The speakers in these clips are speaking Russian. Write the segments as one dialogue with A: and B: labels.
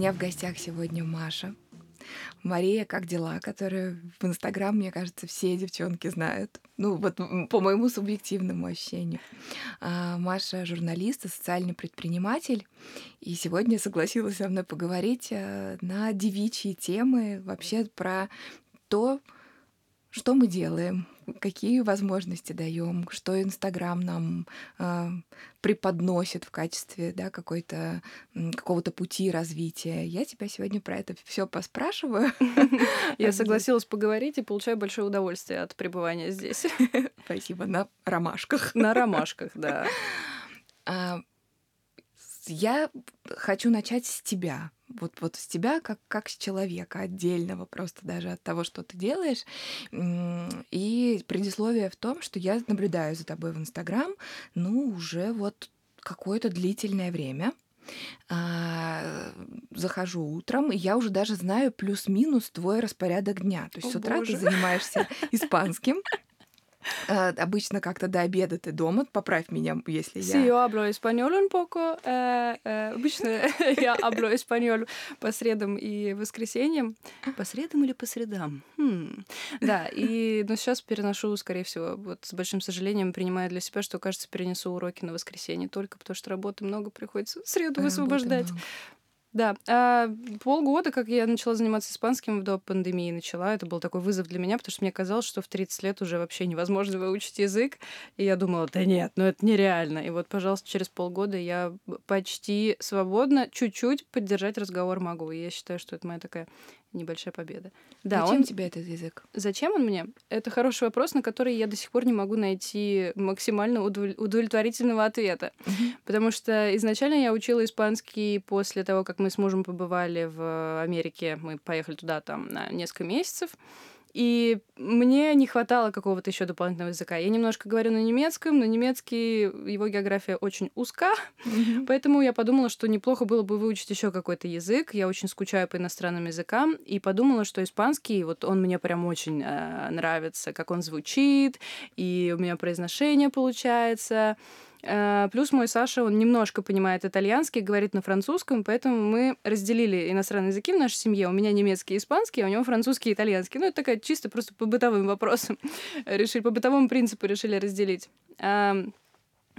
A: меня в гостях сегодня Маша. Мария, как дела, которая в Инстаграм, мне кажется, все девчонки знают. Ну, вот по моему субъективному ощущению. А, Маша журналист и социальный предприниматель. И сегодня согласилась со мной поговорить э, на девичьи темы, вообще про то, что мы делаем, какие возможности даем, что Инстаграм нам э, преподносит в качестве да, какой-то какого-то пути развития. Я тебя сегодня про это все поспрашиваю.
B: Я согласилась поговорить и получаю большое удовольствие от пребывания здесь.
A: Спасибо. На ромашках.
B: На ромашках, да.
A: Я хочу начать с тебя вот, вот с тебя как, как с человека отдельного, просто даже от того, что ты делаешь. И предисловие в том, что я наблюдаю за тобой в Инстаграм, ну, уже вот какое-то длительное время. А, захожу утром, и я уже даже знаю плюс-минус твой распорядок дня. То есть О, с утра боже. ты занимаешься испанским, Uh, обычно как-то до обеда ты дома, поправь меня, если
B: я... Sí, yo hablo español un poco. Uh, uh, обычно я hablo español по средам и воскресеньям. По средам или по средам? Хм. Да, и но сейчас переношу, скорее всего, вот с большим сожалением принимаю для себя, что, кажется, перенесу уроки на воскресенье только потому, что работы много приходится в среду высвобождать. Много. Да, а, полгода, как я начала заниматься испанским до пандемии начала, это был такой вызов для меня, потому что мне казалось, что в 30 лет уже вообще невозможно выучить язык, и я думала, да нет, ну это нереально. И вот, пожалуйста, через полгода я почти свободно чуть-чуть поддержать разговор могу, и я считаю, что это моя такая небольшая победа.
A: Да, Зачем он... тебе этот язык?
B: Зачем он мне? Это хороший вопрос, на который я до сих пор не могу найти максимально удовлетворительного ответа. Потому что изначально я учила испанский после того, как мы с мужем побывали в Америке. Мы поехали туда там на несколько месяцев. И мне не хватало какого-то еще дополнительного языка. Я немножко говорю на немецком, но немецкий, его география очень узка, mm-hmm. поэтому я подумала, что неплохо было бы выучить еще какой-то язык. Я очень скучаю по иностранным языкам, и подумала, что испанский, вот он мне прям очень э, нравится, как он звучит, и у меня произношение получается. Э, плюс мой Саша, он немножко понимает итальянский, говорит на французском, поэтому мы разделили иностранные языки в нашей семье. У меня немецкий и испанский, а у него французский и итальянский. Ну, это такая чисто просто по бытовым вопросам. решили, по бытовому принципу решили разделить.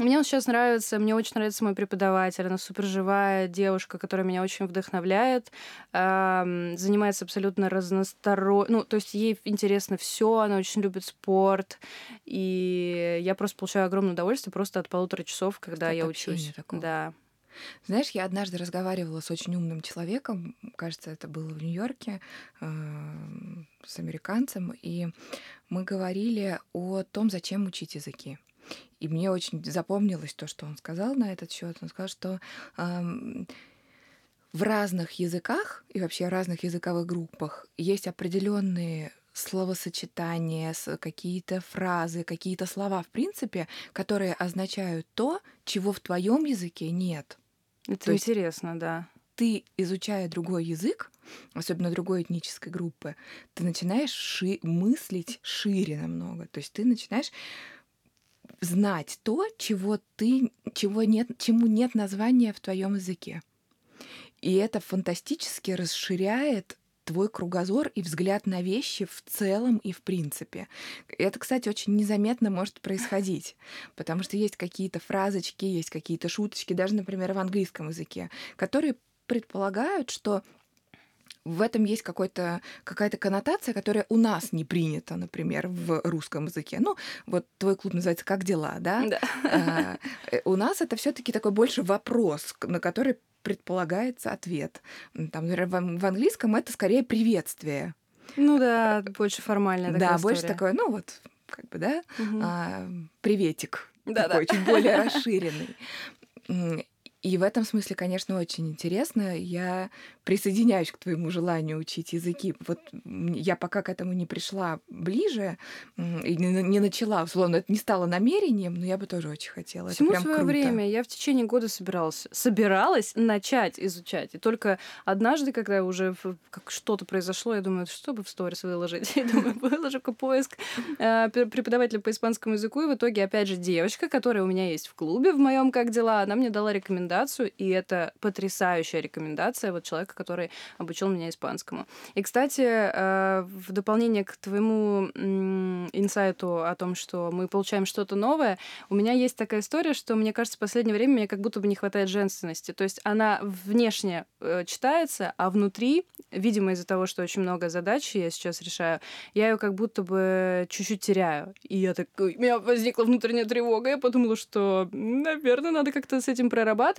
B: Мне он сейчас нравится, мне очень нравится мой преподаватель, она супер живая девушка, которая меня очень вдохновляет, занимается абсолютно разносторонне, ну, то есть ей интересно все, она очень любит спорт, и я просто получаю огромное удовольствие просто от полутора часов, когда Что я учусь. Такого. Да.
A: Знаешь, я однажды разговаривала с очень умным человеком, кажется, это было в Нью-Йорке, с американцем, и мы говорили о том, зачем учить языки. И мне очень запомнилось то, что он сказал на этот счет. Он сказал, что эм, в разных языках и вообще разных языковых группах есть определенные словосочетания, какие-то фразы, какие-то слова, в принципе, которые означают то, чего в твоем языке нет.
B: Это то интересно, да.
A: Ты, изучая другой язык, особенно другой этнической группы, ты начинаешь ши- мыслить шире намного. То есть ты начинаешь знать то, чего ты, чего нет, чему нет названия в твоем языке. И это фантастически расширяет твой кругозор и взгляд на вещи в целом и в принципе. Это, кстати, очень незаметно может происходить, потому что есть какие-то фразочки, есть какие-то шуточки, даже, например, в английском языке, которые предполагают, что в этом есть какой-то, какая-то коннотация, которая у нас не принята, например, в русском языке. Ну, вот твой клуб называется «Как дела?», да?
B: Да.
A: А, э, у нас это все таки такой больше вопрос, на который предполагается ответ. Там, например, в английском это скорее приветствие.
B: Ну да, больше формальная
A: такая Да, история. больше такое, ну вот, как бы, да, угу. а, приветик. Да, такой да. чуть более расширенный. И в этом смысле, конечно, очень интересно. Я присоединяюсь к твоему желанию учить языки. Вот я пока к этому не пришла ближе и не начала, условно, это не стало намерением, но я бы тоже очень хотела.
B: Всему свое круто. время. Я в течение года собиралась, собиралась начать изучать. И только однажды, когда уже как что-то произошло, я думаю, что бы в сторис выложить? Я думаю, выложу-ка поиск э, преподавателя по испанскому языку. И в итоге, опять же, девочка, которая у меня есть в клубе в моем «Как дела?», она мне дала рекомендацию рекомендацию, и это потрясающая рекомендация вот человека, который обучил меня испанскому. И, кстати, э, в дополнение к твоему инсайту о том, что мы получаем что-то новое, у меня есть такая история, что мне кажется, в последнее время мне как будто бы не хватает женственности. То есть она внешне э, читается, а внутри, видимо, из-за того, что очень много задач я сейчас решаю, я ее как будто бы чуть-чуть теряю. И я так, у меня возникла внутренняя тревога, я подумала, что, наверное, надо как-то с этим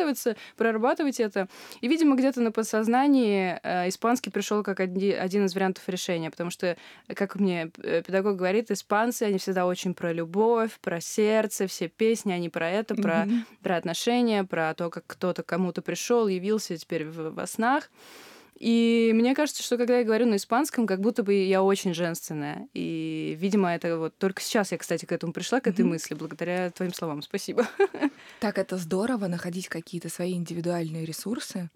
B: прорабатываться, прорабатывать это. И, видимо, где-то на подсознании э, испанский пришел как один, один из вариантов решения, потому что, как мне э, педагог говорит, испанцы, они всегда очень про любовь, про сердце, все песни, они про это, про, mm-hmm. про отношения, про то, как кто-то кому-то пришел, явился теперь в, во снах. И мне кажется, что когда я говорю на испанском, как будто бы я очень женственная. И, видимо, это вот только сейчас я, кстати, к этому пришла, к этой mm-hmm. мысли, благодаря твоим словам. Спасибо.
A: Так, это здорово находить какие-то свои индивидуальные ресурсы,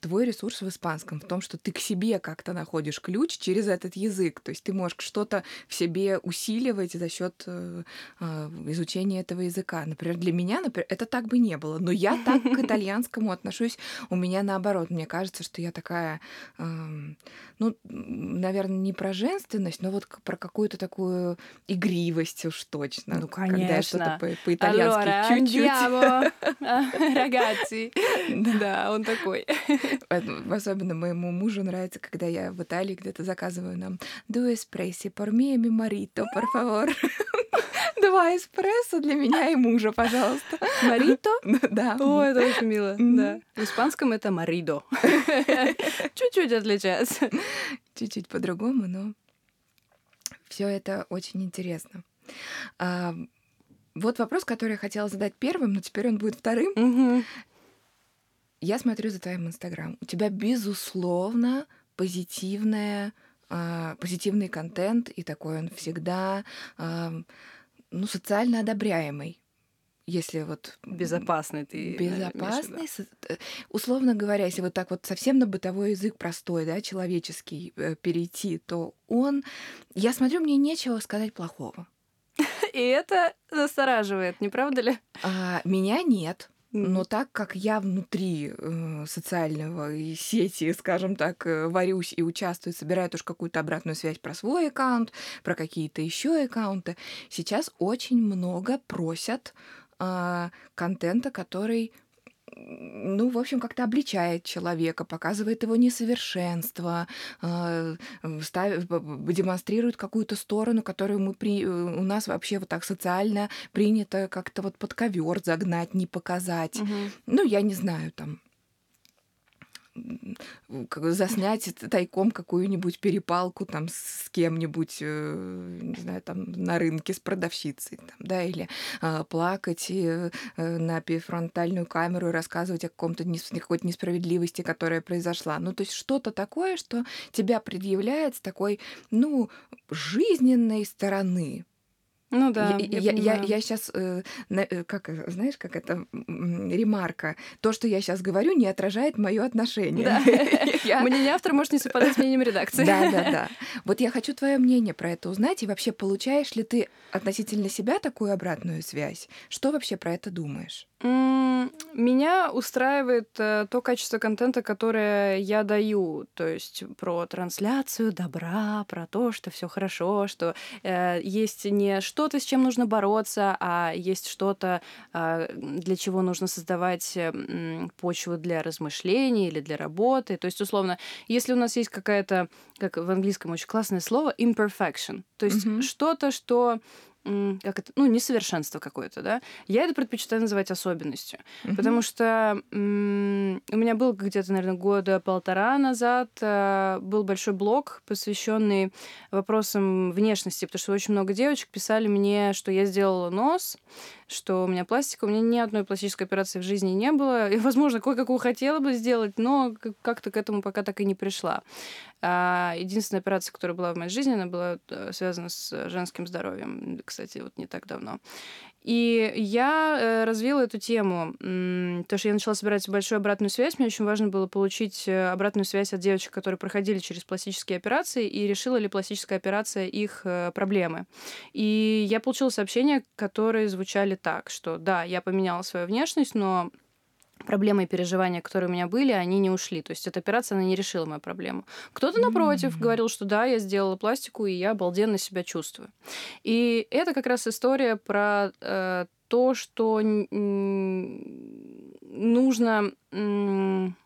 A: твой ресурс в испанском в том, что ты к себе как-то находишь ключ через этот язык. То есть ты можешь что-то в себе усиливать за счет э, э, изучения этого языка. Например, для меня, например, это так бы не было. Но я так к итальянскому отношусь. У меня наоборот. Мне кажется, что я такая, э, ну, наверное, не про женственность, но вот про какую-то такую игривость уж точно.
B: Ну, конечно. Когда я что-то
A: по-итальянски allora, чуть-чуть.
B: Да, он такой.
A: Особенно моему мужу нравится, когда я в Италии где-то заказываю нам «Due espressi por me e mi marito, por favor». Два эспрессо для меня и мужа, пожалуйста.
B: Марито?
A: Да.
B: О, это очень мило. Да. В испанском это маридо. Чуть-чуть отличается.
A: Чуть-чуть по-другому, но все это очень интересно. А, вот вопрос, который я хотела задать первым, но теперь он будет вторым.
B: Угу.
A: Я смотрю за твоим Инстаграм. У тебя, безусловно, позитивная, э, позитивный контент, и такой он всегда э, ну, социально одобряемый. Если вот...
B: Безопасный ты.
A: Безопасный. Э, условно говоря, если вот так вот совсем на бытовой язык простой, да, человеческий э, перейти, то он... Я смотрю, мне нечего сказать плохого.
B: И это настораживает, не правда ли?
A: А, меня нет. Но так как я внутри э, социального сети, скажем так, э, варюсь и участвую, собираю тоже какую-то обратную связь про свой аккаунт, про какие-то еще аккаунты, сейчас очень много просят э, контента, который ну, в общем, как-то обличает человека, показывает его несовершенство, э, ставит, демонстрирует какую-то сторону, которую мы при, у нас вообще вот так социально принято как-то вот под ковер загнать, не показать.
B: Угу.
A: Ну, я не знаю, там заснять тайком какую-нибудь перепалку там с кем-нибудь, э, не знаю, там на рынке с продавщицей, там, да, или э, плакать э, на фронтальную камеру и рассказывать о каком-то какой-то несправедливости, которая произошла. Ну, то есть что-то такое, что тебя предъявляет с такой, ну, жизненной стороны.
B: Ну да.
A: Я, я, я, я, я сейчас, э, э, как, э, знаешь, как это ремарка, то, что я сейчас говорю, не отражает мое отношение. Да.
B: Мнение автора может не совпадать с мнением редакции.
A: Да, да, да. Вот я хочу твое мнение про это узнать, и вообще получаешь ли ты относительно себя такую обратную связь? Что вообще про это думаешь?
B: Меня устраивает э, то качество контента, которое я даю, то есть про трансляцию добра, про то, что все хорошо, что э, есть не что-то, с чем нужно бороться, а есть что-то, э, для чего нужно создавать почву для размышлений или для работы. То есть, условно, если у нас есть какая-то, как в английском очень классное слово, imperfection, то есть mm-hmm. что-то, что как это, ну, несовершенство какое-то, да, я это предпочитаю называть особенностью. Mm-hmm. Потому что м- у меня был где-то, наверное, года полтора назад э, был большой блог, посвященный вопросам внешности, потому что очень много девочек писали мне, что я сделала нос, что у меня пластика, у меня ни одной пластической операции в жизни не было. И, возможно, кое-какую хотела бы сделать, но как-то к этому пока так и не пришла. А единственная операция, которая была в моей жизни, она была э, связана с женским здоровьем, кстати, вот не так давно. И я э, развила эту тему, то, что я начала собирать большую обратную связь. Мне очень важно было получить э, обратную связь от девочек, которые проходили через пластические операции, и решила ли пластическая операция их э, проблемы. И я получила сообщения, которые звучали так, что да, я поменяла свою внешность, но проблемы и переживания, которые у меня были, они не ушли. То есть эта операция, она не решила мою проблему. Кто-то, напротив, mm-hmm. говорил, что да, я сделала пластику, и я обалденно себя чувствую. И это как раз история про э, то, что нужно м-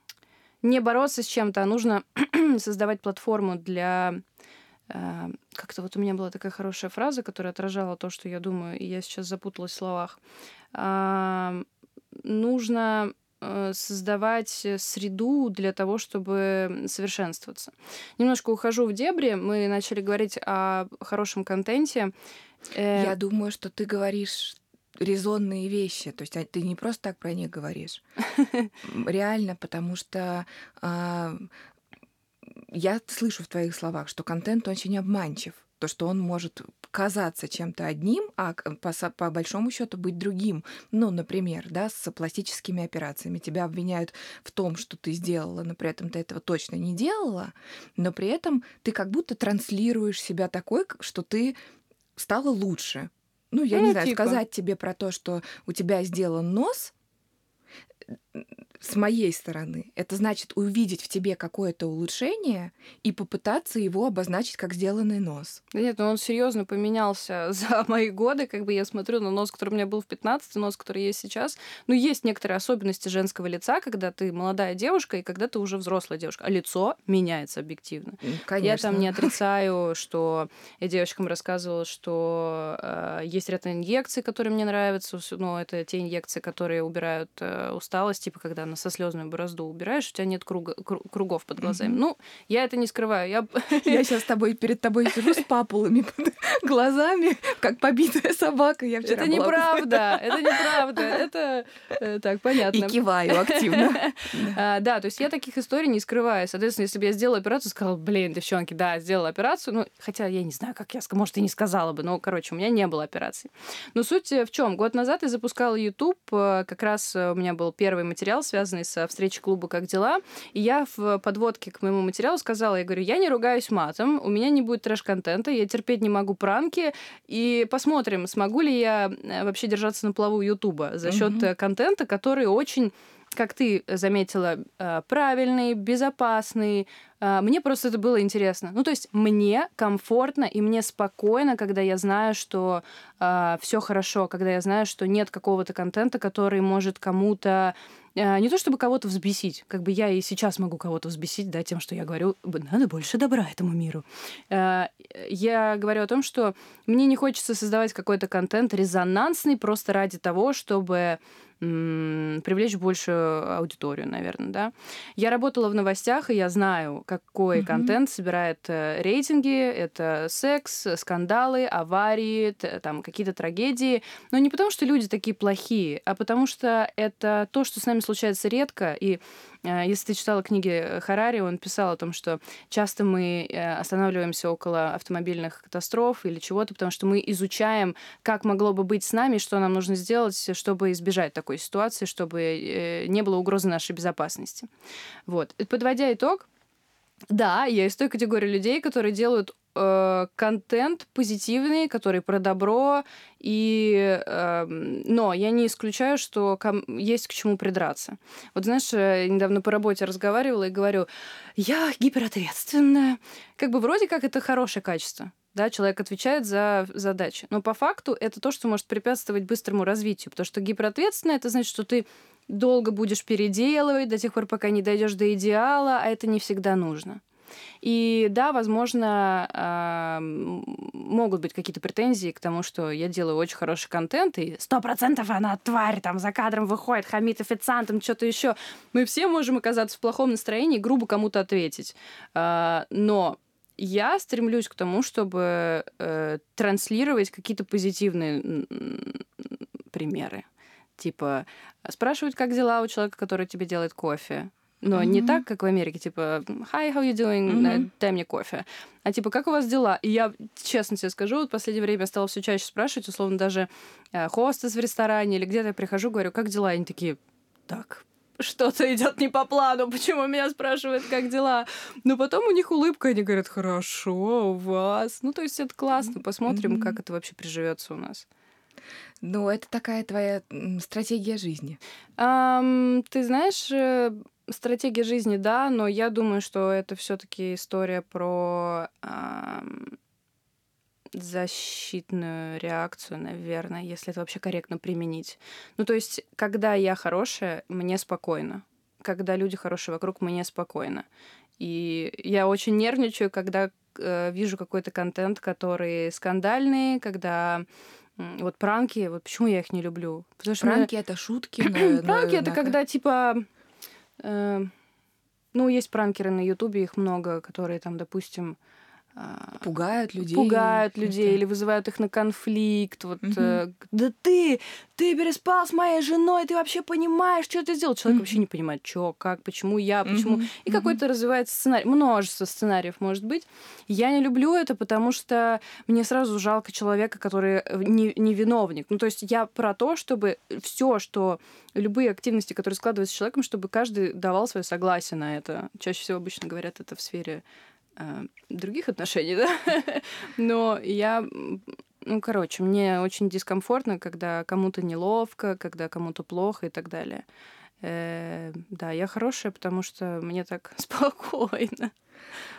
B: не бороться с чем-то, а нужно создавать платформу для э, как-то вот у меня была такая хорошая фраза, которая отражала то, что я думаю, и я сейчас запуталась в словах. Нужно Э, создавать среду для того, чтобы совершенствоваться. Немножко ухожу в дебри. Мы начали говорить о хорошем контенте.
A: Э, Я думаю, что ты говоришь резонные вещи. То есть а, ты не просто так про них говоришь. Реально, потому что а, я слышу в твоих словах, что контент очень обманчив то, что он может казаться чем-то одним, а по, по большому счету быть другим. Ну, например, да, с пластическими операциями. Тебя обвиняют в том, что ты сделала, но при этом ты этого точно не делала, но при этом ты как будто транслируешь себя такой, что ты стала лучше. Ну, я ну, не знаю, типа. сказать тебе про то, что у тебя сделан нос, с моей стороны, это значит увидеть в тебе какое-то улучшение и попытаться его обозначить как сделанный нос.
B: Да нет, ну он серьезно поменялся за мои годы. Как бы я смотрю на нос, который у меня был в 15, нос, который есть сейчас. Ну, есть некоторые особенности женского лица, когда ты молодая девушка и когда ты уже взрослая девушка. А лицо меняется объективно.
A: Конечно.
B: Я там не отрицаю, что я девочкам рассказывала, что э, есть ряд инъекций, которые мне нравятся. Но это те инъекции, которые убирают э, усталость, типа когда со слезную борозду убираешь, у тебя нет круга, кругов под глазами. Mm-hmm. Ну, я это не скрываю. Я,
A: я сейчас с тобой перед тобой сижу с папулами под глазами, как побитая собака. Я
B: это неправда, это неправда. Это э, так, понятно.
A: И киваю активно.
B: а, да, то есть я таких историй не скрываю. Соответственно, если бы я сделала операцию, сказала, блин, девчонки, да, сделала операцию. Ну, хотя я не знаю, как я, может, и не сказала бы, но, короче, у меня не было операции. Но суть в чем? Год назад я запускала YouTube, э, как раз у меня был первый материал, связанный с встречи клуба «Как дела?». И я в подводке к моему материалу сказала, я говорю, я не ругаюсь матом, у меня не будет трэш-контента, я терпеть не могу пранки, и посмотрим, смогу ли я э, вообще держаться на плаву Ютуба за счет mm-hmm. контента, который очень как ты заметила, э, правильный, безопасный. Мне просто это было интересно. Ну, то есть мне комфортно и мне спокойно, когда я знаю, что э, все хорошо, когда я знаю, что нет какого-то контента, который может кому-то не то чтобы кого-то взбесить, как бы я и сейчас могу кого-то взбесить, да, тем, что я говорю, надо больше добра этому миру. А, я говорю о том, что мне не хочется создавать какой-то контент резонансный просто ради того, чтобы привлечь большую аудиторию, наверное, да. Я работала в новостях, и я знаю, какой mm-hmm. контент собирает э, рейтинги. Это секс, скандалы, аварии, там какие-то трагедии. Но не потому, что люди такие плохие, а потому что это то, что с нами случается редко, и если ты читала книги Харари, он писал о том, что часто мы э, останавливаемся около автомобильных катастроф или чего-то, потому что мы изучаем, как могло бы быть с нами, что нам нужно сделать, чтобы избежать такой ситуации, чтобы э, не было угрозы нашей безопасности. Вот. Подводя итог, да, я из той категории людей, которые делают э, контент позитивный, который про добро, и, э, но я не исключаю, что есть к чему придраться. Вот знаешь, я недавно по работе разговаривала и говорю, я гиперответственная. Как бы вроде как это хорошее качество. Да, человек отвечает за задачи. Но по факту это то, что может препятствовать быстрому развитию. Потому что гиперответственное это значит, что ты долго будешь переделывать до тех пор, пока не дойдешь до идеала, а это не всегда нужно. И да, возможно, э, могут быть какие-то претензии к тому, что я делаю очень хороший контент, и сто процентов она тварь, там за кадром выходит, хамит официантом, что-то еще. Мы все можем оказаться в плохом настроении, грубо кому-то ответить. Э, но я стремлюсь к тому, чтобы э, транслировать какие-то позитивные примеры. Типа спрашивать, как дела у человека, который тебе делает кофе но mm-hmm. не так, как в Америке, типа «Hi, how you doing? Mm-hmm. Дай мне кофе». А типа «Как у вас дела?» И я, честно тебе скажу, вот в последнее время стала все чаще спрашивать, условно, даже э, хостес в ресторане или где-то я прихожу, говорю «Как дела?» И они такие «Так, что-то идет не по плану, почему меня спрашивают, как дела. Но потом у них улыбка, они говорят, хорошо, у вас. Ну, то есть это классно, посмотрим, mm-hmm. как это вообще приживется у нас.
A: Ну, это такая твоя стратегия жизни.
B: Um, ты знаешь, э, стратегия жизни, да, но я думаю, что это все-таки история про um, защитную реакцию, наверное, если это вообще корректно применить. Ну, то есть, когда я хорошая, мне спокойно. Когда люди хорошие вокруг, мне спокойно. И я очень нервничаю, когда э, вижу какой-то контент, который скандальный, когда вот пранки, вот почему я их не люблю?
A: Потому что пранки мне... это шутки.
B: пранки это когда типа э, ну есть пранкеры на Ютубе, их много, которые там, допустим,
A: пугают людей.
B: Пугают людей или вызывают их на конфликт. Вот, угу. э, да ты, ты переспал с моей женой, ты вообще понимаешь, что ты сделал? Человек угу. вообще не понимает, что, как, почему я, почему. Угу. И угу. какой-то развивается сценарий. Множество сценариев может быть. Я не люблю это, потому что мне сразу жалко человека, который э, не, не виновник. Ну, то есть я про то, чтобы все, что любые активности, которые складываются с человеком, чтобы каждый давал свое согласие на это. Чаще всего обычно говорят это в сфере других отношений, да. Но я ну, короче, мне очень дискомфортно, когда кому-то неловко, когда кому-то плохо и так далее. Э, да, я хорошая, потому что мне так спокойно.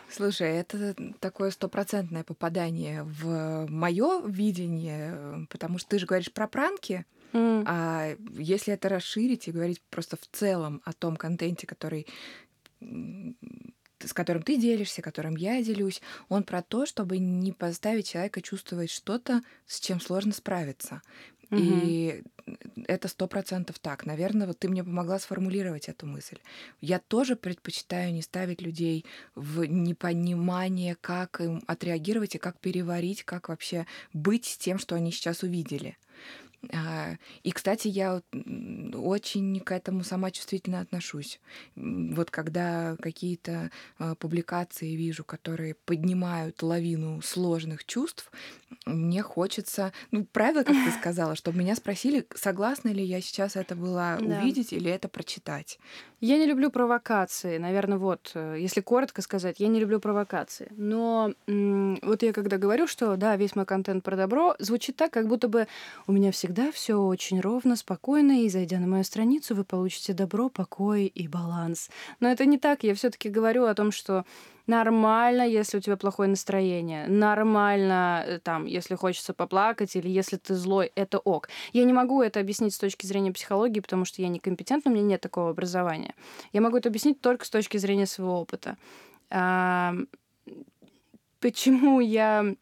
A: Слушай, это такое стопроцентное попадание в мое видение, потому что ты же говоришь про пранки. Mm. А если это расширить и говорить просто в целом о том контенте, который с которым ты делишься, которым я делюсь, он про то, чтобы не поставить человека чувствовать что-то, с чем сложно справиться. Угу. И это сто процентов так. Наверное, вот ты мне помогла сформулировать эту мысль. Я тоже предпочитаю не ставить людей в непонимание, как им отреагировать и как переварить, как вообще быть с тем, что они сейчас увидели. А, и, кстати, я очень к этому сама чувствительно отношусь. Вот когда какие-то а, публикации вижу, которые поднимают лавину сложных чувств, мне хочется, ну, правда, как ты сказала, чтобы меня спросили, согласна ли я сейчас это была да. увидеть или это прочитать.
B: Я не люблю провокации. Наверное, вот, э, если коротко сказать, я не люблю провокации. Но вот я когда говорю, что да, весь мой контент про добро, звучит так, как будто бы у меня всегда все очень ровно, спокойно, и зайдя на мою страницу, вы получите добро, покой и баланс. Но это не так. Я все-таки говорю о том, что Нормально, если у тебя плохое настроение. Нормально, э, там, если хочется поплакать или если ты злой, это ок. Я не могу это объяснить с точки зрения психологии, потому что я некомпетентна, у меня нет такого образования. Я могу это объяснить только с точки зрения своего опыта. А, почему я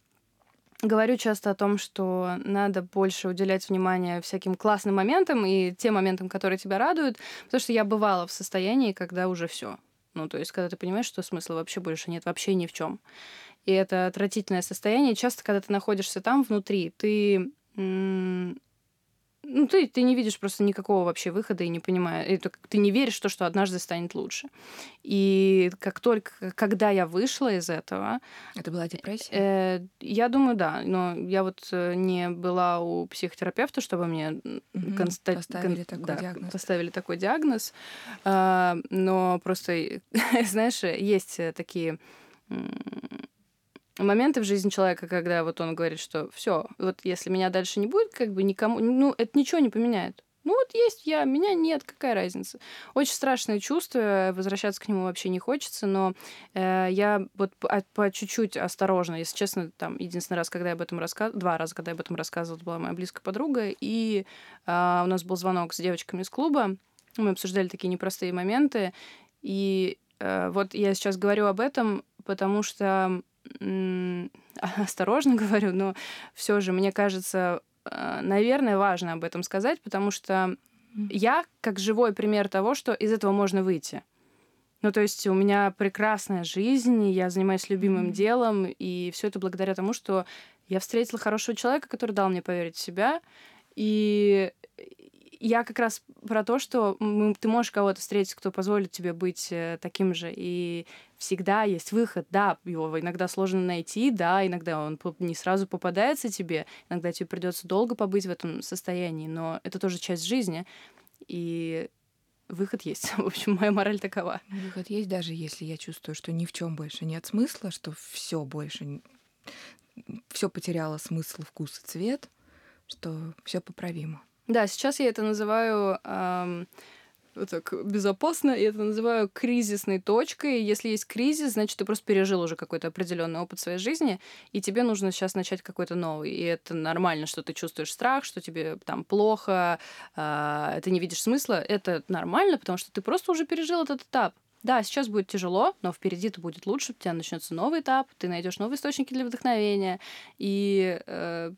B: говорю часто о том, что надо больше уделять внимание всяким классным моментам и тем моментам, которые тебя радуют, потому что я бывала в состоянии, когда уже все, ну, то есть, когда ты понимаешь, что смысла вообще больше нет, вообще ни в чем. И это отвратительное состояние. Часто, когда ты находишься там внутри, ты ну, ты, ты не видишь просто никакого вообще выхода и не понимаешь, и ты не веришь в то, что однажды станет лучше. И как только, когда я вышла из этого...
A: Это была депрессия?
B: Э, я думаю, да. Но я вот э, не была у психотерапевта, чтобы мне
A: угу, конста... поставили, кон... такой да, диагноз.
B: поставили такой диагноз. А, но просто, знаешь, есть такие моменты в жизни человека, когда вот он говорит, что все, вот если меня дальше не будет, как бы никому, ну, это ничего не поменяет. Ну вот есть я, меня нет, какая разница. Очень страшное чувство, возвращаться к нему вообще не хочется, но э, я вот по, по чуть-чуть осторожно, если честно, там единственный раз, когда я об этом рассказывала, два раза, когда я об этом рассказывала, была моя близкая подруга, и э, у нас был звонок с девочками из клуба, мы обсуждали такие непростые моменты, и э, вот я сейчас говорю об этом, потому что осторожно говорю, но все же, мне кажется, э, наверное, важно об этом сказать, потому что я как живой пример того, что из этого можно выйти. Ну, то есть у меня прекрасная жизнь, я занимаюсь любимым делом, и все это благодаря тому, что я встретила хорошего человека, который дал мне поверить в себя. И я как раз про то, что ты можешь кого-то встретить, кто позволит тебе быть э, таким же, и всегда есть выход. Да, его иногда сложно найти, да, иногда он не сразу попадается тебе, иногда тебе придется долго побыть в этом состоянии, но это тоже часть жизни, и выход есть. В общем, моя мораль такова.
A: Выход есть, даже если я чувствую, что ни в чем больше нет смысла, что все больше все потеряло смысл, вкус и цвет, что все поправимо.
B: Да, сейчас я это называю эм, вот так безопасно, я это называю кризисной точкой. Если есть кризис, значит, ты просто пережил уже какой-то определенный опыт своей жизни, и тебе нужно сейчас начать какой-то новый. И это нормально, что ты чувствуешь страх, что тебе там плохо, э, ты не видишь смысла. Это нормально, потому что ты просто уже пережил этот этап. Да, сейчас будет тяжело, но впереди это будет лучше, у тебя начнется новый этап, ты найдешь новые источники для вдохновения, и э,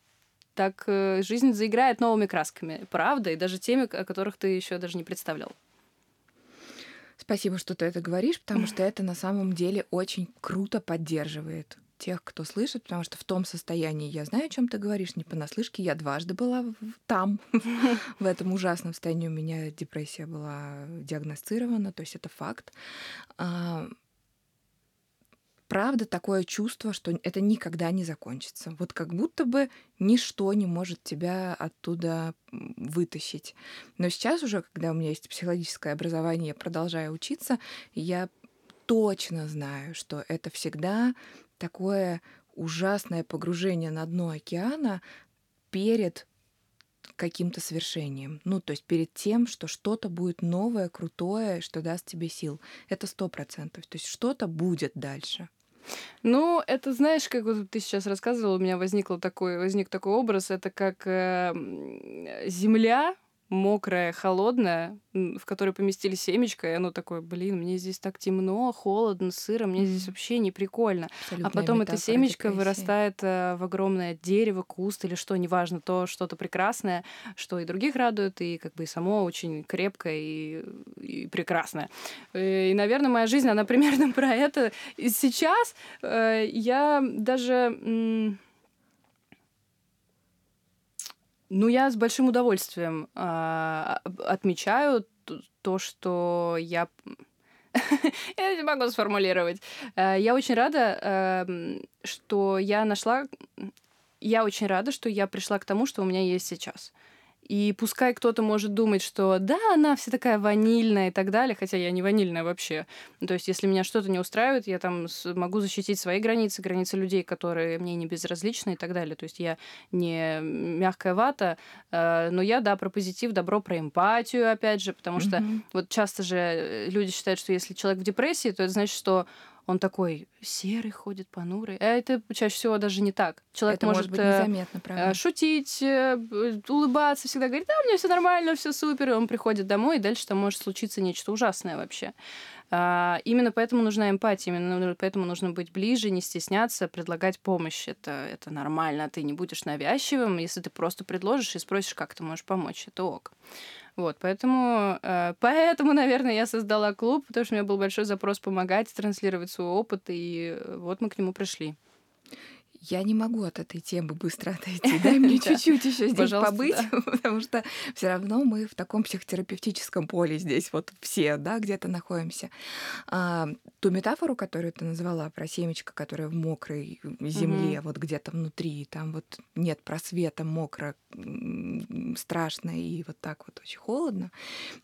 B: так э, жизнь заиграет новыми красками, правда, и даже теми, о которых ты еще даже не представлял.
A: Спасибо, что ты это говоришь, потому что это на самом деле очень круто поддерживает тех, кто слышит, потому что в том состоянии я знаю, о чем ты говоришь, не понаслышке. Я дважды была там, в этом ужасном состоянии. У меня депрессия была диагностирована, то есть это факт. Правда такое чувство, что это никогда не закончится. Вот как будто бы ничто не может тебя оттуда вытащить. Но сейчас уже, когда у меня есть психологическое образование, я продолжаю учиться, я точно знаю, что это всегда такое ужасное погружение на дно океана перед каким-то свершением. Ну, то есть перед тем, что что-то будет новое, крутое, что даст тебе сил. Это сто процентов. То есть что-то будет дальше.
B: Ну, это знаешь, как вот ты сейчас рассказывала, у меня возникло такой, возник такой образ, это как э, земля, мокрая, холодная, в которой поместили семечко, и оно такое, блин, мне здесь так темно, холодно, сыро, мне mm-hmm. здесь вообще не прикольно. Абсолютная а потом это семечко депрессии. вырастает э, в огромное дерево, куст или что, неважно, то что-то прекрасное, что и других радует, и как бы и само очень крепкое и, и прекрасное. И, э, и, наверное, моя жизнь, она примерно про это. И сейчас э, я даже... М- ну, я с большим удовольствием э, отмечаю то, что я... я не могу сформулировать. Э, я очень рада, э, что я нашла... Я очень рада, что я пришла к тому, что у меня есть сейчас. И пускай кто-то может думать, что да, она вся такая ванильная и так далее, хотя я не ванильная вообще. То есть, если меня что-то не устраивает, я там могу защитить свои границы, границы людей, которые мне не безразличны и так далее. То есть, я не мягкая вата, э, но я, да, про позитив, добро, про эмпатию, опять же, потому что mm-hmm. вот часто же э, люди считают, что если человек в депрессии, то это значит, что он такой серый ходит, понурый. А это чаще всего даже не так. Человек это может, может быть э, незаметно, правда. шутить, э, улыбаться, всегда говорит, да, у меня все нормально, все супер. И он приходит домой, и дальше там может случиться нечто ужасное вообще. А, именно поэтому нужна эмпатия, именно поэтому нужно быть ближе, не стесняться, предлагать помощь. Это, это нормально, ты не будешь навязчивым, если ты просто предложишь и спросишь, как ты можешь помочь, это ок. Вот, поэтому, э, поэтому, наверное, я создала клуб, потому что у меня был большой запрос помогать, транслировать свой опыт, и э, вот мы к нему пришли
A: я не могу от этой темы быстро отойти. Дай мне чуть-чуть еще здесь побыть, потому что все равно мы в таком психотерапевтическом поле здесь вот все, да, где-то находимся. А, ту метафору, которую ты назвала про семечко, которое в мокрой земле, вот где-то внутри, там вот нет просвета, мокро, страшно и вот так вот очень холодно,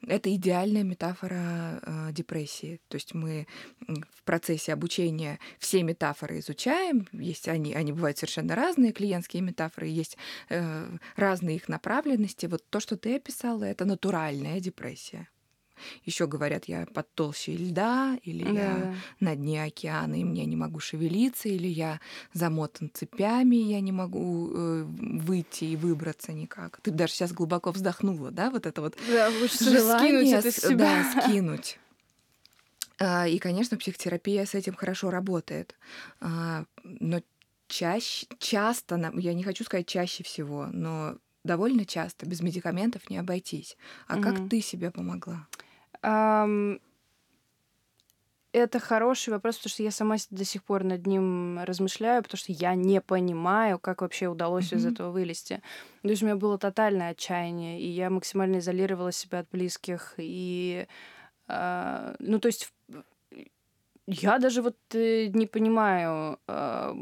A: это идеальная метафора э, депрессии. То есть мы в процессе обучения все метафоры изучаем, есть они, они бывают совершенно разные, клиентские метафоры, есть э, разные их направленности. Вот то, что ты описала, это натуральная депрессия. Еще говорят, я под толщей льда, или да. я на дне океана, и мне не могу шевелиться, или я замотан цепями, я не могу э, выйти и выбраться никак. Ты даже сейчас глубоко вздохнула, да, вот это вот да, желание скинуть это себя. Да, скинуть. А, и, конечно, психотерапия с этим хорошо работает. А, но чаще, часто, я не хочу сказать чаще всего, но довольно часто без медикаментов не обойтись. А угу. как ты себе помогла? Um,
B: это хороший вопрос, потому что я сама до сих пор над ним размышляю, потому что я не понимаю, как вообще удалось mm-hmm. из этого вылезти. То есть у меня было тотальное отчаяние, и я максимально изолировала себя от близких. И, э, ну, то есть я даже вот э, не понимаю, э,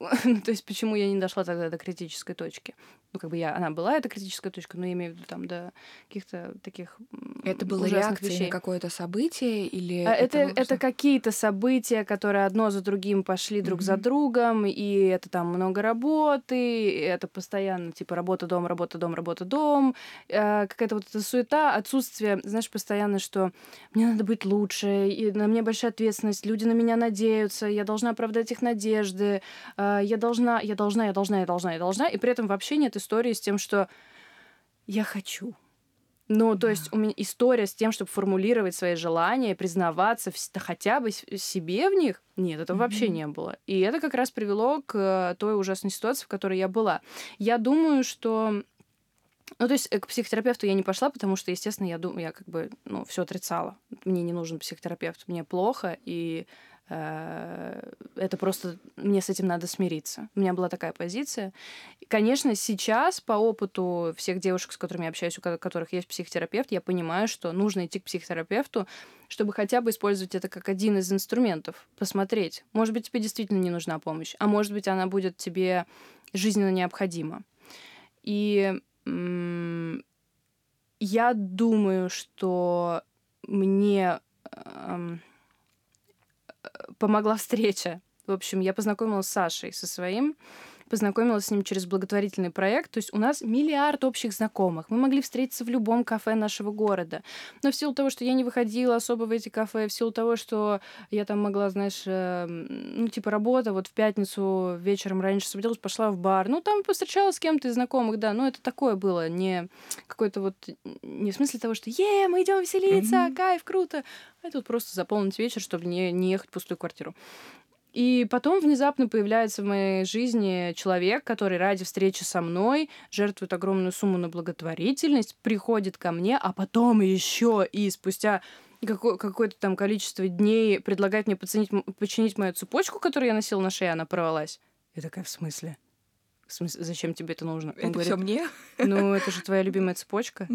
B: ну, то есть почему я не дошла тогда до критической точки? Ну, как бы я, она была, эта критическая точка, но я имею в виду там до каких-то таких
A: Это было реакцией вещей. на какое-то событие или...
B: А, это, это, это какие-то события, которые одно за другим пошли друг mm-hmm. за другом, и это там много работы, это постоянно типа работа, дом, работа, дом, работа, дом. Э, какая-то вот эта суета, отсутствие, знаешь, постоянно, что мне надо быть лучше, и на мне большая ответственность, люди на меня надеются, я должна оправдать их надежды, э, я должна, я должна, я должна, я должна, я должна, и при этом вообще нет истории с тем, что я хочу. Ну, то есть у меня история с тем, чтобы формулировать свои желания, признаваться в, да хотя бы себе в них, нет, этого mm-hmm. вообще не было. И это как раз привело к той ужасной ситуации, в которой я была. Я думаю, что ну, то есть э, к психотерапевту я не пошла, потому что, естественно, я думаю, я как бы, ну, все отрицала. Мне не нужен психотерапевт, мне плохо, и Э, это просто мне с этим надо смириться. У меня была такая позиция. Конечно, сейчас по опыту всех девушек, с которыми я общаюсь, у которых есть психотерапевт, я понимаю, что нужно идти к психотерапевту, чтобы хотя бы использовать это как один из инструментов, посмотреть. Может быть, тебе действительно не нужна помощь, а может быть, она будет тебе жизненно необходима. И я думаю, что мне помогла встреча. В общем, я познакомилась с Сашей, со своим познакомилась с ним через благотворительный проект. То есть у нас миллиард общих знакомых. Мы могли встретиться в любом кафе нашего города. Но в силу того, что я не выходила особо в эти кафе, в силу того, что я там могла, знаешь, э, ну, типа работа, вот в пятницу вечером раньше освободилась, пошла в бар. Ну, там повстречалась с кем-то из знакомых, да. Но это такое было, не какой-то вот... Не в смысле того, что «Е, мы идем веселиться, mm-hmm. кайф, круто!» А тут просто заполнить вечер, чтобы не, не ехать в пустую квартиру. И потом внезапно появляется в моей жизни человек, который ради встречи со мной жертвует огромную сумму на благотворительность, приходит ко мне, а потом еще и спустя какое- какое-то там количество дней предлагает мне починить, починить мою цепочку, которую я носила на шее, она порвалась. Я такая, в смысле? В смысле, зачем тебе это нужно?
A: Он это говорит, все мне?
B: Ну, это же твоя любимая цепочка.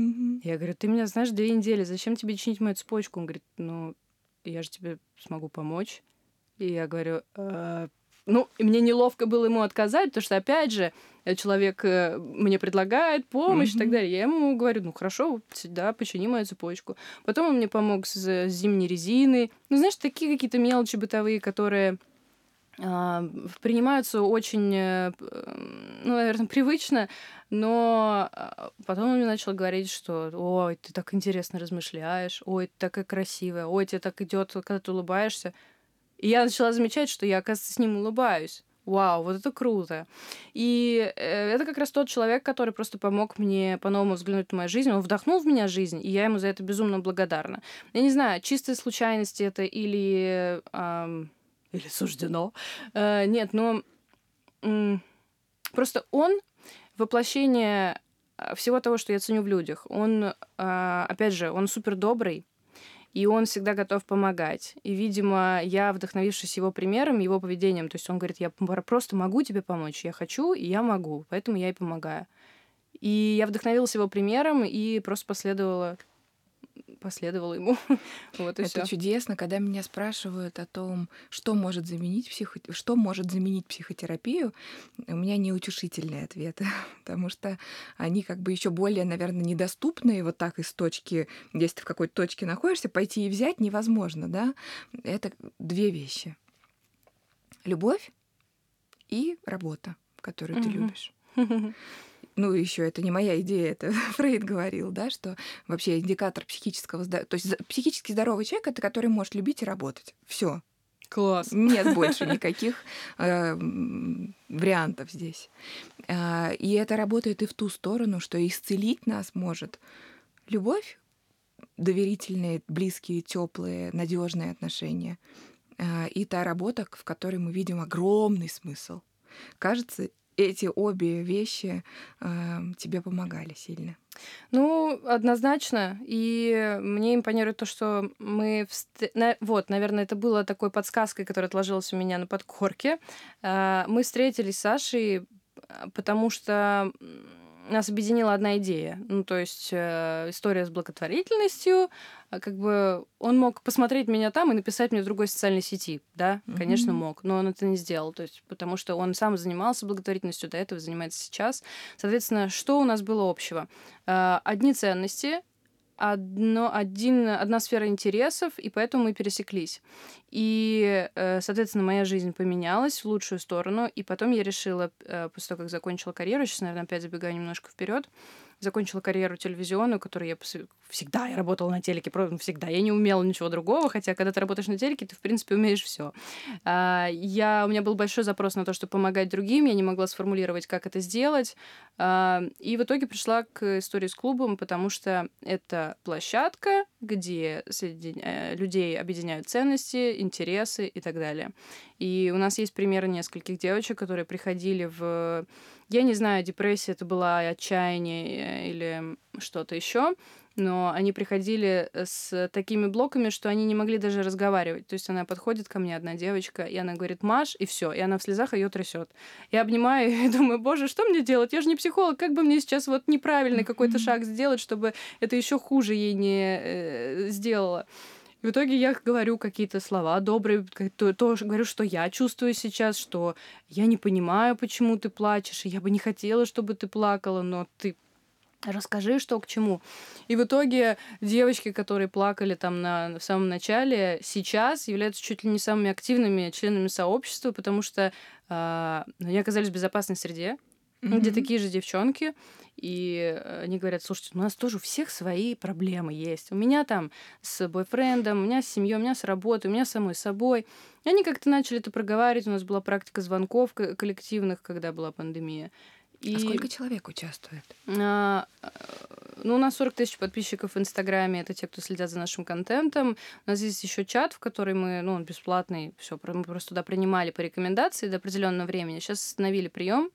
B: Я говорю, ты меня знаешь две недели, зачем тебе чинить мою цепочку? Он говорит, ну, я же тебе смогу помочь. И я говорю, э, ну, мне неловко было ему отказать, потому что, опять же, человек э, мне предлагает помощь mm-hmm. и так далее. Я ему говорю, ну, хорошо, да, почини мою цепочку. Потом он мне помог с, с зимней резиной. Ну, знаешь, такие какие-то мелочи бытовые, которые э, принимаются очень, э, ну, наверное, привычно, но а, потом он мне начал говорить, что ой, ты так интересно размышляешь, ой, ты такая красивая, ой, тебе так идет, когда ты улыбаешься. И я начала замечать, что я, оказывается, с ним улыбаюсь. Вау, вот это круто. И э, это как раз тот человек, который просто помог мне по-новому взглянуть на мою жизнь. Он вдохнул в меня жизнь, и я ему за это безумно благодарна. Я не знаю, чистые случайности это или... Эм, или суждено. Э, нет, но... Э, просто он воплощение всего того, что я ценю в людях. Он, э, опять же, он супер добрый, и он всегда готов помогать. И, видимо, я, вдохновившись его примером, его поведением, то есть он говорит, я просто могу тебе помочь, я хочу, и я могу, поэтому я и помогаю. И я вдохновилась его примером и просто последовала последовала ему. вот
A: и Это всё. чудесно, когда меня спрашивают о том, что может заменить психо... что может заменить психотерапию, у меня неутешительные ответы, потому что они как бы еще более, наверное, недоступные вот так из точки, если ты в какой-то точке находишься, пойти и взять невозможно, да? Это две вещи. Любовь и работа, которую ты любишь ну, еще это не моя идея, это Фрейд говорил, да, что вообще индикатор психического здоровья, то есть психически здоровый человек это который может любить и работать. Все.
B: Класс.
A: Нет больше никаких э, вариантов здесь. Э, и это работает и в ту сторону, что исцелить нас может любовь, доверительные, близкие, теплые, надежные отношения, э, и та работа, в которой мы видим огромный смысл. Кажется, эти обе вещи э, тебе помогали сильно?
B: Ну, однозначно. И мне импонирует то, что мы... Вст... Вот, наверное, это было такой подсказкой, которая отложилась у меня на подкорке. Э, мы встретились с Сашей, потому что нас объединила одна идея. Ну, то есть э, история с благотворительностью, а, как бы он мог посмотреть меня там и написать мне в другой социальной сети, да, mm-hmm. конечно, мог, но он это не сделал, то есть потому что он сам занимался благотворительностью, до этого занимается сейчас. Соответственно, что у нас было общего? А, одни ценности, одно, один, одна сфера интересов, и поэтому мы пересеклись. И, э, соответственно, моя жизнь поменялась в лучшую сторону, и потом я решила, э, после того, как закончила карьеру, сейчас, наверное, опять забегаю немножко вперед, закончила карьеру телевизионную, которую я всегда я работала на телеке, просто всегда. Я не умела ничего другого, хотя когда ты работаешь на телеке, ты, в принципе, умеешь все. А, я, у меня был большой запрос на то, чтобы помогать другим, я не могла сформулировать, как это сделать. А, и в итоге пришла к истории с клубом, потому что это площадка, где среди э, людей объединяют ценности, интересы и так далее. И у нас есть примеры нескольких девочек, которые приходили в я не знаю, депрессия это была отчаяние э, или что-то еще, но они приходили с такими блоками, что они не могли даже разговаривать. То есть она подходит ко мне, одна девочка, и она говорит, Маш, и все, и она в слезах ее трясет. Я обнимаю и думаю, боже, что мне делать? Я же не психолог, как бы мне сейчас вот неправильный какой-то шаг сделать, чтобы это еще хуже ей не э, сделало. В итоге я говорю какие-то слова добрые, то, то говорю, что я чувствую сейчас, что я не понимаю, почему ты плачешь, и я бы не хотела, чтобы ты плакала, но ты расскажи, что к чему. И в итоге девочки, которые плакали там на, в самом начале, сейчас являются чуть ли не самыми активными членами сообщества, потому что э, они оказались в безопасной среде, mm-hmm. где такие же девчонки, и они говорят, слушайте, у нас тоже у всех свои проблемы есть. У меня там с бойфрендом, у меня с семьей, у меня с работой, у меня с самой собой. И они как-то начали это проговаривать. У нас была практика звонков коллективных, когда была пандемия.
A: И... А сколько человек участвует?
B: А, ну, у нас 40 тысяч подписчиков в Инстаграме. Это те, кто следят за нашим контентом. У нас есть еще чат, в который мы, ну, он бесплатный, все, мы просто туда принимали по рекомендации до определенного времени. Сейчас остановили прием.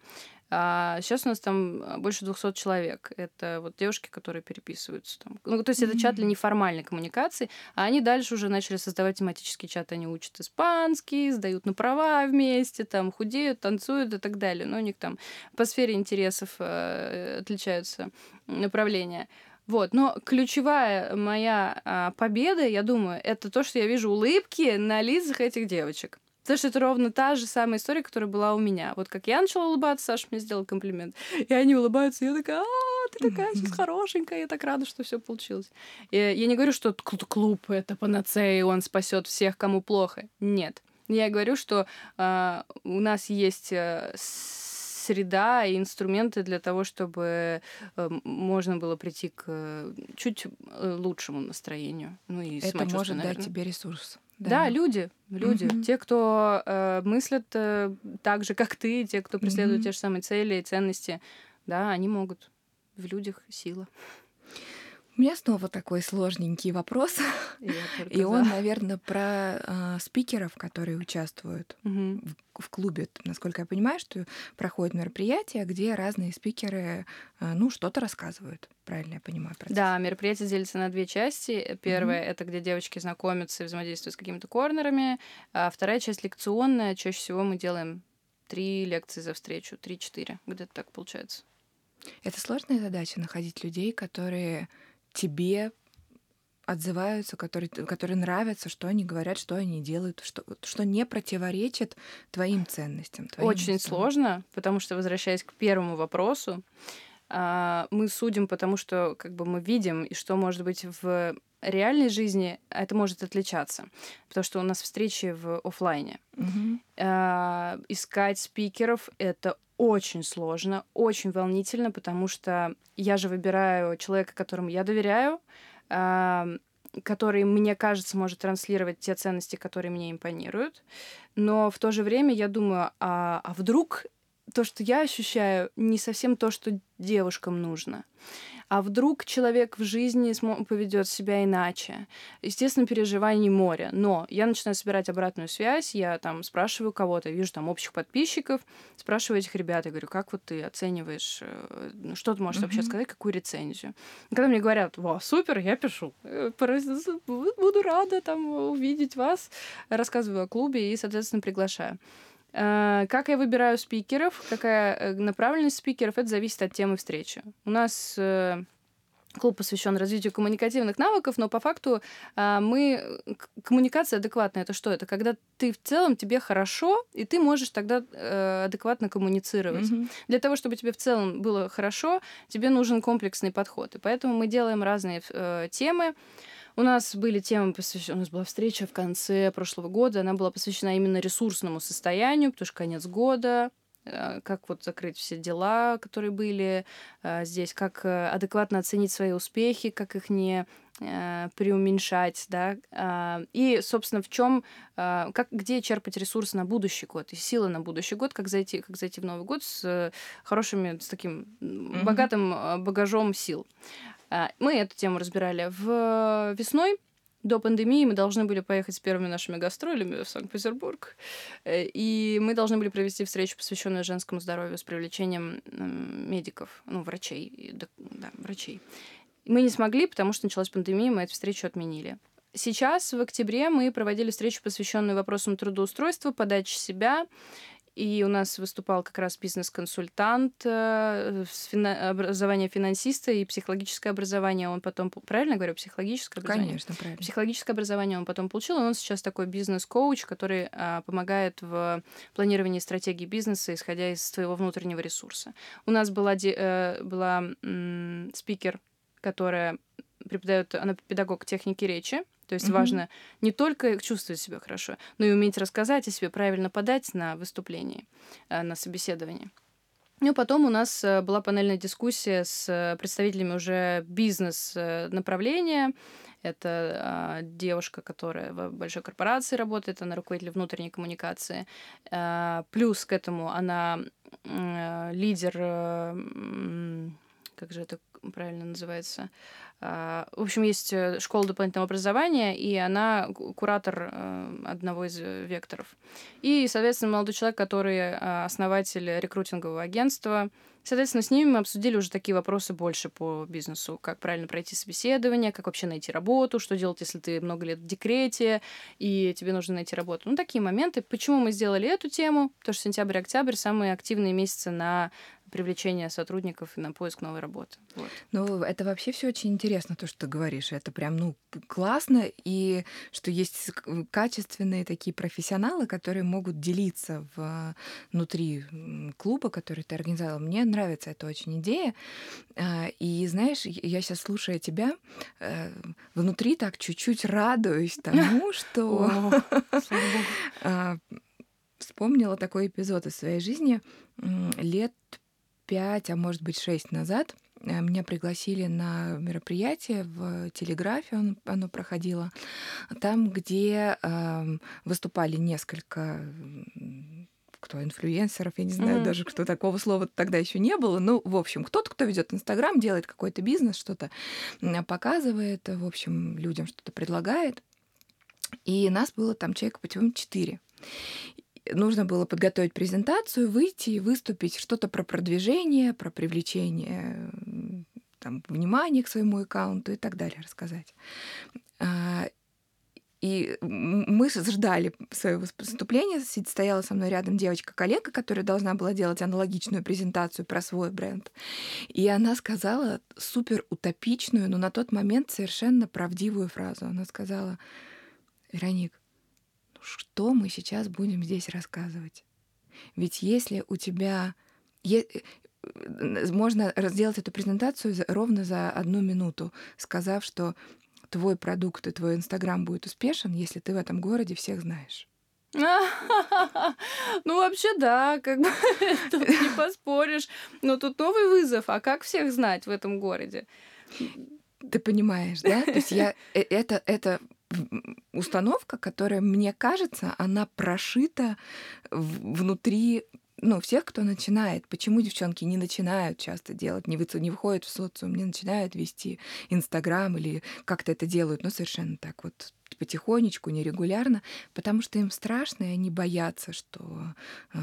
B: А сейчас у нас там а, больше 200 человек. Это вот девушки, которые переписываются там. Ну, то есть это чат для неформальной коммуникации, а они дальше уже начали создавать тематический чат. Они учат испанский, сдают на права вместе, там худеют, танцуют и так далее. Но у них там по сфере интересов э, отличаются направления. Вот, но ключевая моя а, победа, я думаю, это то, что я вижу улыбки на лицах этих девочек. Потому что это ровно та же самая история, которая была у меня. Вот как я начала улыбаться, Саша мне сделал комплимент. И они улыбаются, и я такая, а, ты такая сейчас хорошенькая, я так рада, что все получилось. И я не говорю, что клуб это панацея, и он спасет всех, кому плохо. Нет. Я говорю, что э, у нас есть э, среда и инструменты для того, чтобы э, можно было прийти к э, чуть лучшему настроению.
A: Ну и это может наверное. дать тебе ресурс.
B: Да, да люди, люди, mm-hmm. те, кто э, мыслят э, так же, как ты, те, кто преследует mm-hmm. те же самые цели и ценности, да, они могут. В людях сила.
A: У меня снова такой сложненький вопрос. И он, наверное, про э, спикеров, которые участвуют угу. в, в клубе. Насколько я понимаю, что проходят мероприятия, где разные спикеры, э, ну, что-то рассказывают. Правильно я понимаю
B: процесс? Да, мероприятие делится на две части. Первая угу. это где девочки знакомятся и взаимодействуют с какими-то корнерами. А вторая часть лекционная. Чаще всего мы делаем три лекции за встречу, три-четыре, где-то так получается.
A: Это сложная задача находить людей, которые тебе отзываются, которые, которые нравятся, что они говорят, что они делают, что, что не противоречит твоим ценностям. Твоим
B: Очень местам. сложно, потому что, возвращаясь к первому вопросу, а, мы судим, потому что как бы мы видим, и что может быть в реальной жизни это может отличаться, потому что у нас встречи в офлайне. Mm-hmm. искать спикеров это очень сложно, очень волнительно, потому что я же выбираю человека, которому я доверяю, который, мне кажется, может транслировать те ценности, которые мне импонируют. Но в то же время я думаю, а, а вдруг то, что я ощущаю, не совсем то, что девушкам нужно. А вдруг человек в жизни поведет себя иначе? Естественно, переживаний море. Но я начинаю собирать обратную связь, я там спрашиваю кого-то, вижу там общих подписчиков, спрашиваю этих ребят, и говорю, как вот ты оцениваешь, э, ну, что ты можешь mm-hmm. вообще сказать, какую рецензию? И когда мне говорят, во, супер, я пишу, э, буду рада там увидеть вас, рассказываю о клубе и, соответственно, приглашаю. Э, как я выбираю спикеров, какая э, направленность спикеров, это зависит от темы встречи. У нас э, клуб посвящен развитию коммуникативных навыков, но по факту а, мы коммуникация адекватная. Это что? Это когда ты в целом тебе хорошо, и ты можешь тогда э, адекватно коммуницировать. Mm-hmm. Для того, чтобы тебе в целом было хорошо, тебе нужен комплексный подход. И поэтому мы делаем разные э, темы. У нас были темы посвящены... У нас была встреча в конце прошлого года. Она была посвящена именно ресурсному состоянию, потому что конец года, Э, как вот закрыть все дела, которые были э, здесь, как э, адекватно оценить свои успехи, как их не преуменьшать, да, а, и, собственно, в чем, как, где черпать ресурсы на будущий год и силы на будущий год, как зайти, как зайти в Новый год с хорошими, с таким mm-hmm. богатым багажом сил. А, мы эту тему разбирали в весной, до пандемии мы должны были поехать с первыми нашими гастролями в Санкт-Петербург, э, и мы должны были провести встречу, посвященную женскому здоровью с привлечением медиков, ну, врачей, да, врачей. Мы не смогли, потому что началась пандемия, мы эту встречу отменили. Сейчас, в октябре, мы проводили встречу, посвященную вопросам трудоустройства, подачи себя и у нас выступал как раз бизнес-консультант, э, фина- образование финансиста и психологическое образование. Он потом, правильно говорю, психологическое образование?
A: Конечно, правильно.
B: Психологическое образование он потом получил, и он сейчас такой бизнес-коуч, который а, помогает в планировании стратегии бизнеса, исходя из своего внутреннего ресурса. У нас была, э, была м- спикер, которая преподает, она педагог техники речи, то есть mm-hmm. важно не только чувствовать себя хорошо, но и уметь рассказать о себе, правильно подать на выступлении, э, на собеседовании. Ну, потом у нас э, была панельная дискуссия с э, представителями уже бизнес-направления. Это э, девушка, которая в большой корпорации работает, она руководитель внутренней коммуникации. Э, плюс к этому она э, лидер, э, как же это правильно называется, а, в общем, есть э, школа дополнительного образования, и она куратор э, одного из э, векторов. И, соответственно, молодой человек, который основатель рекрутингового агентства. Соответственно, с ними мы обсудили уже такие вопросы больше по бизнесу. Как правильно пройти собеседование, как вообще найти работу, что делать, если ты много лет в декрете, и тебе нужно найти работу. Ну, такие моменты. Почему мы сделали эту тему? Потому что сентябрь-октябрь самые активные месяцы на привлечения сотрудников и на поиск новой работы. Вот.
A: Ну, это вообще все очень интересно, то, что ты говоришь. Это прям, ну, классно, и что есть качественные такие профессионалы, которые могут делиться внутри клуба, который ты организовал. Мне нравится эта очень идея. А, и знаешь, я сейчас слушая тебя, э, внутри так чуть-чуть радуюсь тому, что а, вспомнила такой эпизод из своей жизни лет пять, а может быть шесть назад э, меня пригласили на мероприятие в Телеграфе, он, оно проходило, там, где э, выступали несколько кто инфлюенсеров, я не знаю mm-hmm. даже, кто такого слова тогда еще не было. Ну, в общем, кто-то, кто ведет Инстаграм, делает какой-то бизнес, что-то показывает, в общем, людям что-то предлагает. И нас было там человек, по-моему, четыре нужно было подготовить презентацию, выйти и выступить что-то про продвижение, про привлечение там, внимания к своему аккаунту и так далее рассказать. А, и мы ждали своего выступления. Стояла со мной рядом девочка-коллега, которая должна была делать аналогичную презентацию про свой бренд. И она сказала супер утопичную, но на тот момент совершенно правдивую фразу. Она сказала, Вероник, что мы сейчас будем здесь рассказывать. Ведь если у тебя... Э, можно сделать эту презентацию ровно за одну минуту, сказав, что твой продукт и твой Инстаграм будет успешен, если ты в этом городе всех знаешь.
B: Ну, вообще, да, как бы тут не поспоришь. Но тут новый вызов. А как всех знать в этом городе?
A: Ты понимаешь, да? То есть я э, это это установка, которая, мне кажется, она прошита внутри ну, всех, кто начинает. Почему девчонки не начинают часто делать, не, вы, не выходят в социум, не начинают вести Инстаграм или как-то это делают, но совершенно так вот потихонечку, нерегулярно, потому что им страшно, и они боятся, что э,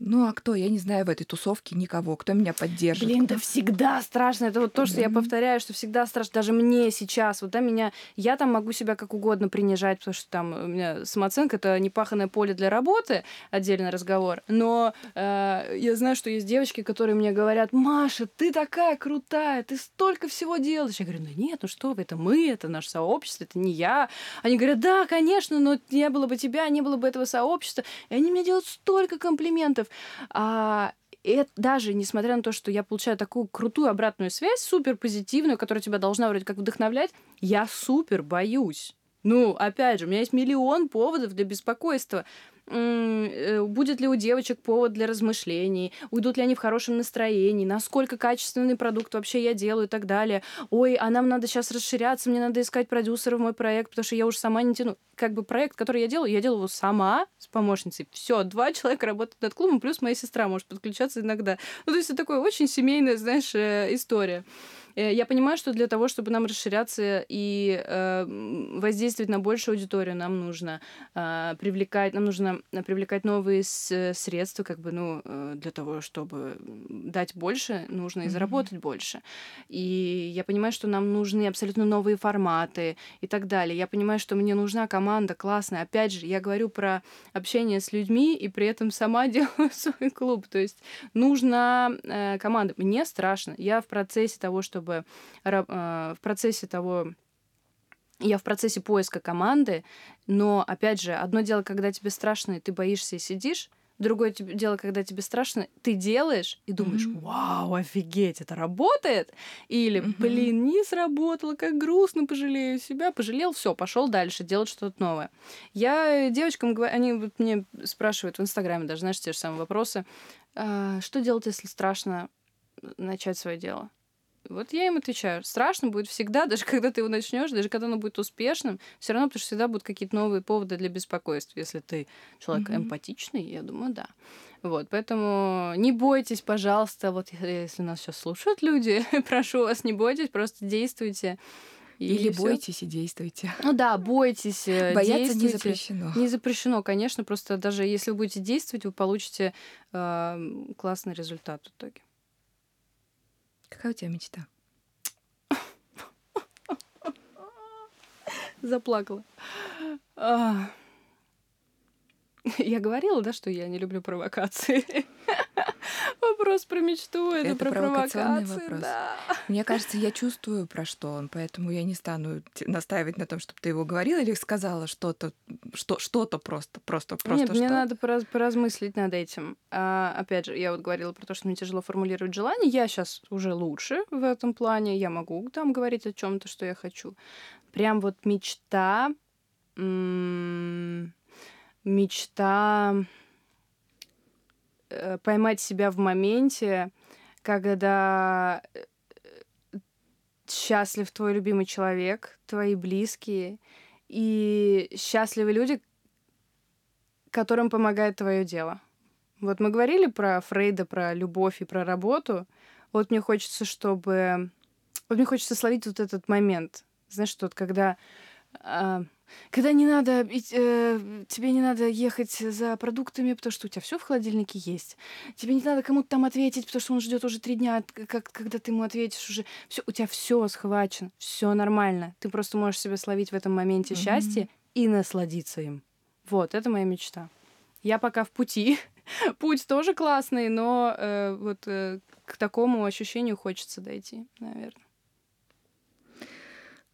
A: ну а кто? Я не знаю в этой тусовке никого, кто меня поддержит.
B: Блин, это всегда страшно. Это вот то, что я повторяю, что всегда страшно. Даже мне сейчас, вот да, меня, я там могу себя как угодно принижать, потому что там у меня самооценка это непаханное поле для работы, отдельный разговор. Но э, я знаю, что есть девочки, которые мне говорят, Маша, ты такая крутая, ты столько всего делаешь. Я говорю, ну нет, ну что вы, это мы, это наше сообщество, это не я. Они говорят, да, конечно, но не было бы тебя, не было бы этого сообщества. И они мне делают столько комплиментов. А, это даже несмотря на то, что я получаю такую крутую обратную связь, супер позитивную, которая тебя должна вроде как вдохновлять, я супер боюсь. Ну, опять же, у меня есть миллион поводов для беспокойства. Э, будет ли у девочек повод для размышлений, уйдут ли они в хорошем настроении, насколько качественный продукт вообще я делаю и так далее. Ой, а нам надо сейчас расширяться, мне надо искать продюсера в мой проект, потому что я уже сама не тяну. Как бы проект, который я делаю, я делаю его сама с помощницей. Все, два человека работают над клубом, плюс моя сестра может подключаться иногда. Ну, то есть это такое очень семейная, знаешь, э, история. Э, я понимаю, что для того, чтобы нам расширяться и э, воздействовать на большую аудиторию, нам нужно э, привлекать, нам нужно привлекать новые с, средства, как бы, ну, э, для того, чтобы дать больше, нужно и заработать mm-hmm. больше. И я понимаю, что нам нужны абсолютно новые форматы и так далее. Я понимаю, что мне нужна команда классная. Опять же, я говорю про общение с людьми и при этом сама делаю свой клуб. То есть нужна э, команда. Мне страшно. Я в процессе того, чтобы чтобы э, в процессе того, я в процессе поиска команды, но, опять же, одно дело, когда тебе страшно, и ты боишься и сидишь, Другое дело, когда тебе страшно, ты делаешь и думаешь, mm-hmm. вау, офигеть, это работает. Или, mm-hmm. блин, не сработало, как грустно, пожалею себя. Пожалел, все, пошел дальше, делать что-то новое. Я девочкам говорю, они вот мне спрашивают в Инстаграме даже, знаешь, те же самые вопросы. А, что делать, если страшно начать свое дело? Вот я им отвечаю, страшно будет всегда, даже когда ты его начнешь, даже когда оно будет успешным, все равно, потому что всегда будут какие-то новые поводы для беспокойства. Если ты человек mm-hmm. эмпатичный, я думаю, да. Вот, поэтому не бойтесь, пожалуйста, вот если нас сейчас слушают люди, прошу вас, не бойтесь, просто действуйте.
A: И Или всё. бойтесь и действуйте.
B: Ну да, бойтесь. Э,
A: Бояться не запрещено.
B: Не запрещено, конечно. Просто даже если вы будете действовать, вы получите э, классный результат в итоге.
A: Какая у тебя мечта?
B: Заплакала. Я говорила, да, что я не люблю провокации. Вопрос про мечту, это, это про провокации. Вопрос. Да.
A: Мне кажется, я чувствую, про что он, поэтому я не стану настаивать на том, чтобы ты его говорила или сказала что-то, что, что-то просто, просто, просто
B: Нет, что? мне надо пораз, поразмыслить над этим. А, опять же, я вот говорила про то, что мне тяжело формулировать желание. Я сейчас уже лучше в этом плане. Я могу там говорить о чем-то, что я хочу. Прям вот мечта... М- мечта э, поймать себя в моменте, когда э, счастлив твой любимый человек, твои близкие, и счастливы люди, которым помогает твое дело. Вот мы говорили про Фрейда, про любовь и про работу. Вот мне хочется, чтобы... Вот мне хочется словить вот этот момент. Знаешь, что вот когда когда не надо, э, тебе не надо ехать за продуктами, потому что у тебя все в холодильнике есть. Тебе не надо кому-то там ответить, потому что он ждет уже три дня, как, когда ты ему ответишь уже. Все, у тебя все схвачено, все нормально. Ты просто можешь себя словить в этом моменте mm-hmm. счастья и насладиться им. Вот, это моя мечта. Я пока в пути. Путь тоже классный, но э, вот э, к такому ощущению хочется дойти, наверное.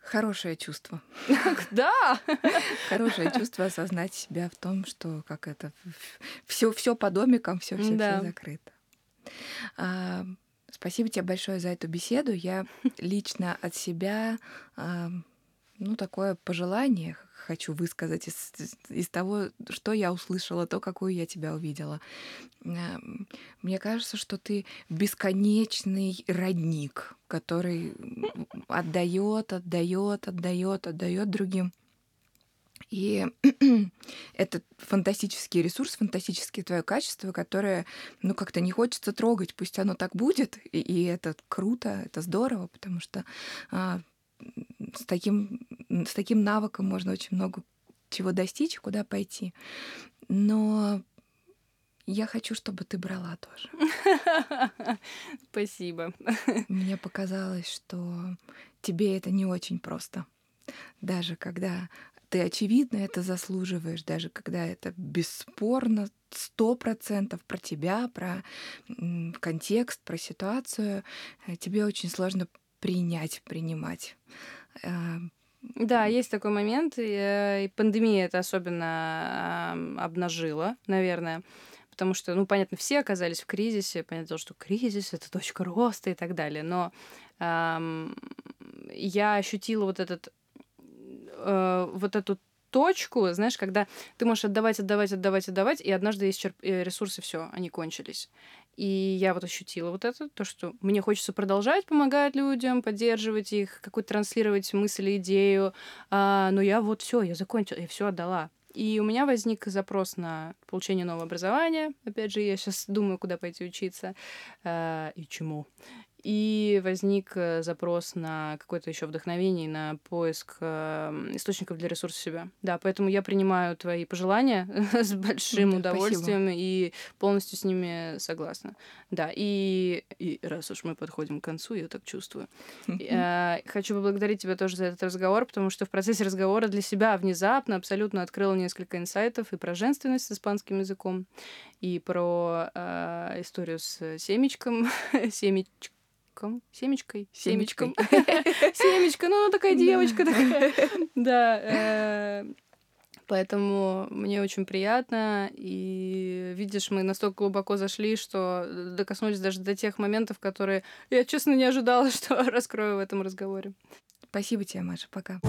A: Хорошее чувство.
B: Да.
A: Хорошее чувство осознать себя в том, что как это все все по домикам, все все да. закрыто. А, спасибо тебе большое за эту беседу. Я лично от себя а, ну, такое пожелание хочу высказать из, из того, что я услышала, то, какую я тебя увидела. Эм, мне кажется, что ты бесконечный родник, который отдает, отдает, отдает, отдает другим. И это фантастический ресурс, фантастическое твое качество, которое, ну, как-то не хочется трогать, пусть оно так будет, и, и это круто, это здорово, потому что а, с таким, с таким навыком можно очень много чего достичь, куда пойти. Но Я хочу, чтобы ты брала тоже.
B: Спасибо.
A: Мне показалось, что тебе это не очень просто. Даже когда ты очевидно это заслуживаешь, даже когда это бесспорно сто процентов про тебя, про контекст, про ситуацию, э, тебе очень сложно принять, принимать. Э,
B: да, есть такой момент, и, и пандемия это особенно э, обнажила, наверное потому что, ну, понятно, все оказались в кризисе, понятно, что кризис — это точка роста и так далее, но эм, я ощутила вот этот, э, вот эту точку, знаешь, когда ты можешь отдавать, отдавать, отдавать, отдавать, и однажды исчерп... Э, ресурсы все, они кончились. И я вот ощутила вот это, то, что мне хочется продолжать помогать людям, поддерживать их, какую-то транслировать мысль, идею, а, но я вот все, я закончила, я все отдала. И у меня возник запрос на получение нового образования. Опять же, я сейчас думаю, куда пойти учиться э, и чему. И возник э, запрос на какое-то еще вдохновение, на поиск э, источников для ресурса себя. Да, поэтому я принимаю твои пожелания с большим да, удовольствием спасибо. и полностью с ними согласна. Да, и, и раз уж мы подходим к концу, я так чувствую. Э, хочу поблагодарить тебя тоже за этот разговор, потому что в процессе разговора для себя внезапно абсолютно открыла несколько инсайтов и про женственность с испанским языком, и про э, историю с семечком, семечком семечком, семечкой, семечком, семечка, ну она такая девочка такая, да. Э, поэтому мне очень приятно. И видишь, мы настолько глубоко зашли, что докоснулись даже до тех моментов, которые я, честно, не ожидала, что раскрою в этом разговоре.
A: Спасибо тебе, Маша. Пока.